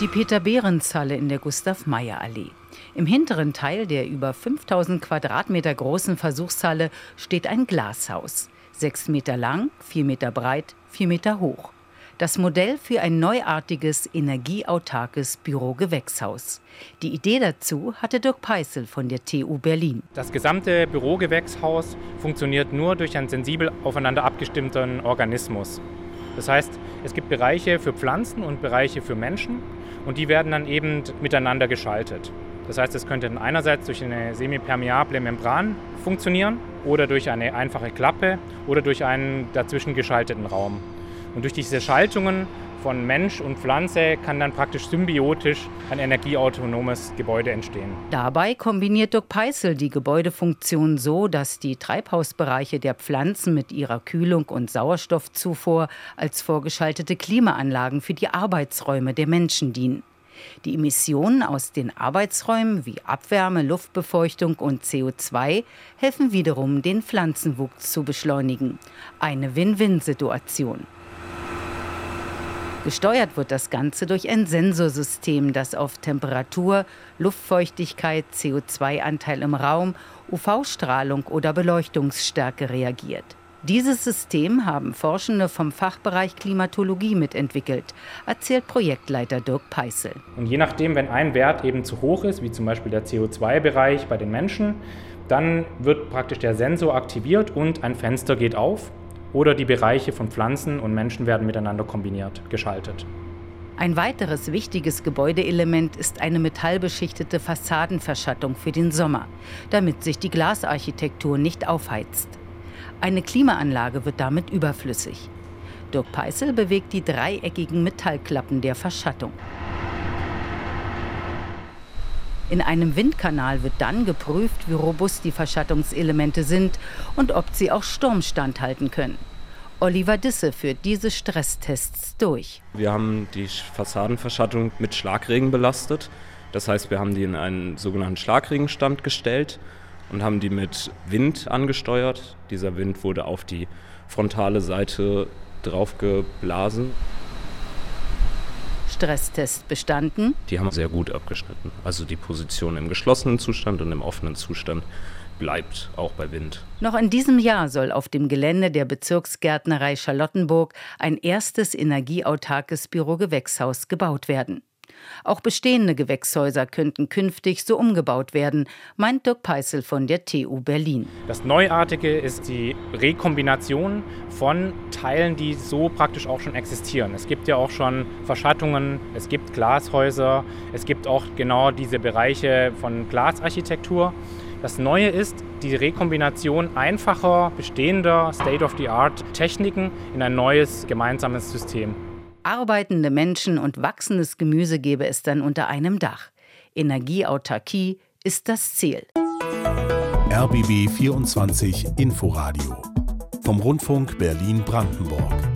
Die Peter-Behrens-Halle in der Gustav-Meyer-Allee. Im hinteren Teil der über 5000 Quadratmeter großen Versuchshalle steht ein Glashaus. Sechs Meter lang, vier Meter breit, vier Meter hoch. Das Modell für ein neuartiges, energieautarkes Bürogewächshaus. Die Idee dazu hatte Dirk Peißel von der TU Berlin. Das gesamte Bürogewächshaus funktioniert nur durch einen sensibel aufeinander abgestimmten Organismus. Das heißt, es gibt Bereiche für Pflanzen und Bereiche für Menschen und die werden dann eben miteinander geschaltet. Das heißt, es könnte einerseits durch eine semipermeable Membran funktionieren oder durch eine einfache Klappe oder durch einen dazwischen geschalteten Raum. Und durch diese Schaltungen von Mensch und Pflanze kann dann praktisch symbiotisch ein energieautonomes Gebäude entstehen. Dabei kombiniert Dirk Peißel die Gebäudefunktion so, dass die Treibhausbereiche der Pflanzen mit ihrer Kühlung und Sauerstoffzufuhr als vorgeschaltete Klimaanlagen für die Arbeitsräume der Menschen dienen. Die Emissionen aus den Arbeitsräumen wie Abwärme, Luftbefeuchtung und CO2 helfen wiederum, den Pflanzenwuchs zu beschleunigen. Eine Win-Win-Situation. Gesteuert wird das Ganze durch ein Sensorsystem, das auf Temperatur, Luftfeuchtigkeit, CO2-Anteil im Raum, UV-Strahlung oder Beleuchtungsstärke reagiert. Dieses System haben Forschende vom Fachbereich Klimatologie mitentwickelt, erzählt Projektleiter Dirk Peißel. Und je nachdem, wenn ein Wert eben zu hoch ist, wie zum Beispiel der CO2-Bereich bei den Menschen, dann wird praktisch der Sensor aktiviert und ein Fenster geht auf oder die Bereiche von Pflanzen und Menschen werden miteinander kombiniert, geschaltet. Ein weiteres wichtiges Gebäudeelement ist eine metallbeschichtete Fassadenverschattung für den Sommer, damit sich die Glasarchitektur nicht aufheizt. Eine Klimaanlage wird damit überflüssig. Dirk Peißel bewegt die dreieckigen Metallklappen der Verschattung. In einem Windkanal wird dann geprüft, wie robust die Verschattungselemente sind und ob sie auch Sturm standhalten können. Oliver Disse führt diese Stresstests durch. Wir haben die Fassadenverschattung mit Schlagregen belastet. Das heißt, wir haben die in einen sogenannten Schlagregenstand gestellt und haben die mit Wind angesteuert. Dieser Wind wurde auf die frontale Seite draufgeblasen. Stresstest bestanden. Die haben sehr gut abgeschnitten. Also die Position im geschlossenen Zustand und im offenen Zustand bleibt, auch bei Wind. Noch in diesem Jahr soll auf dem Gelände der Bezirksgärtnerei Charlottenburg ein erstes energieautarkes Bürogewächshaus gebaut werden. Auch bestehende Gewächshäuser könnten künftig so umgebaut werden, meint Dirk Peißel von der TU Berlin. Das Neuartige ist die Rekombination von Teilen, die so praktisch auch schon existieren. Es gibt ja auch schon Verschattungen, es gibt Glashäuser, es gibt auch genau diese Bereiche von Glasarchitektur. Das Neue ist die Rekombination einfacher, bestehender State-of-the-Art-Techniken in ein neues gemeinsames System. Arbeitende Menschen und wachsendes Gemüse gäbe es dann unter einem Dach. Energieautarkie ist das Ziel. RBB 24 Inforadio vom Rundfunk Berlin-Brandenburg.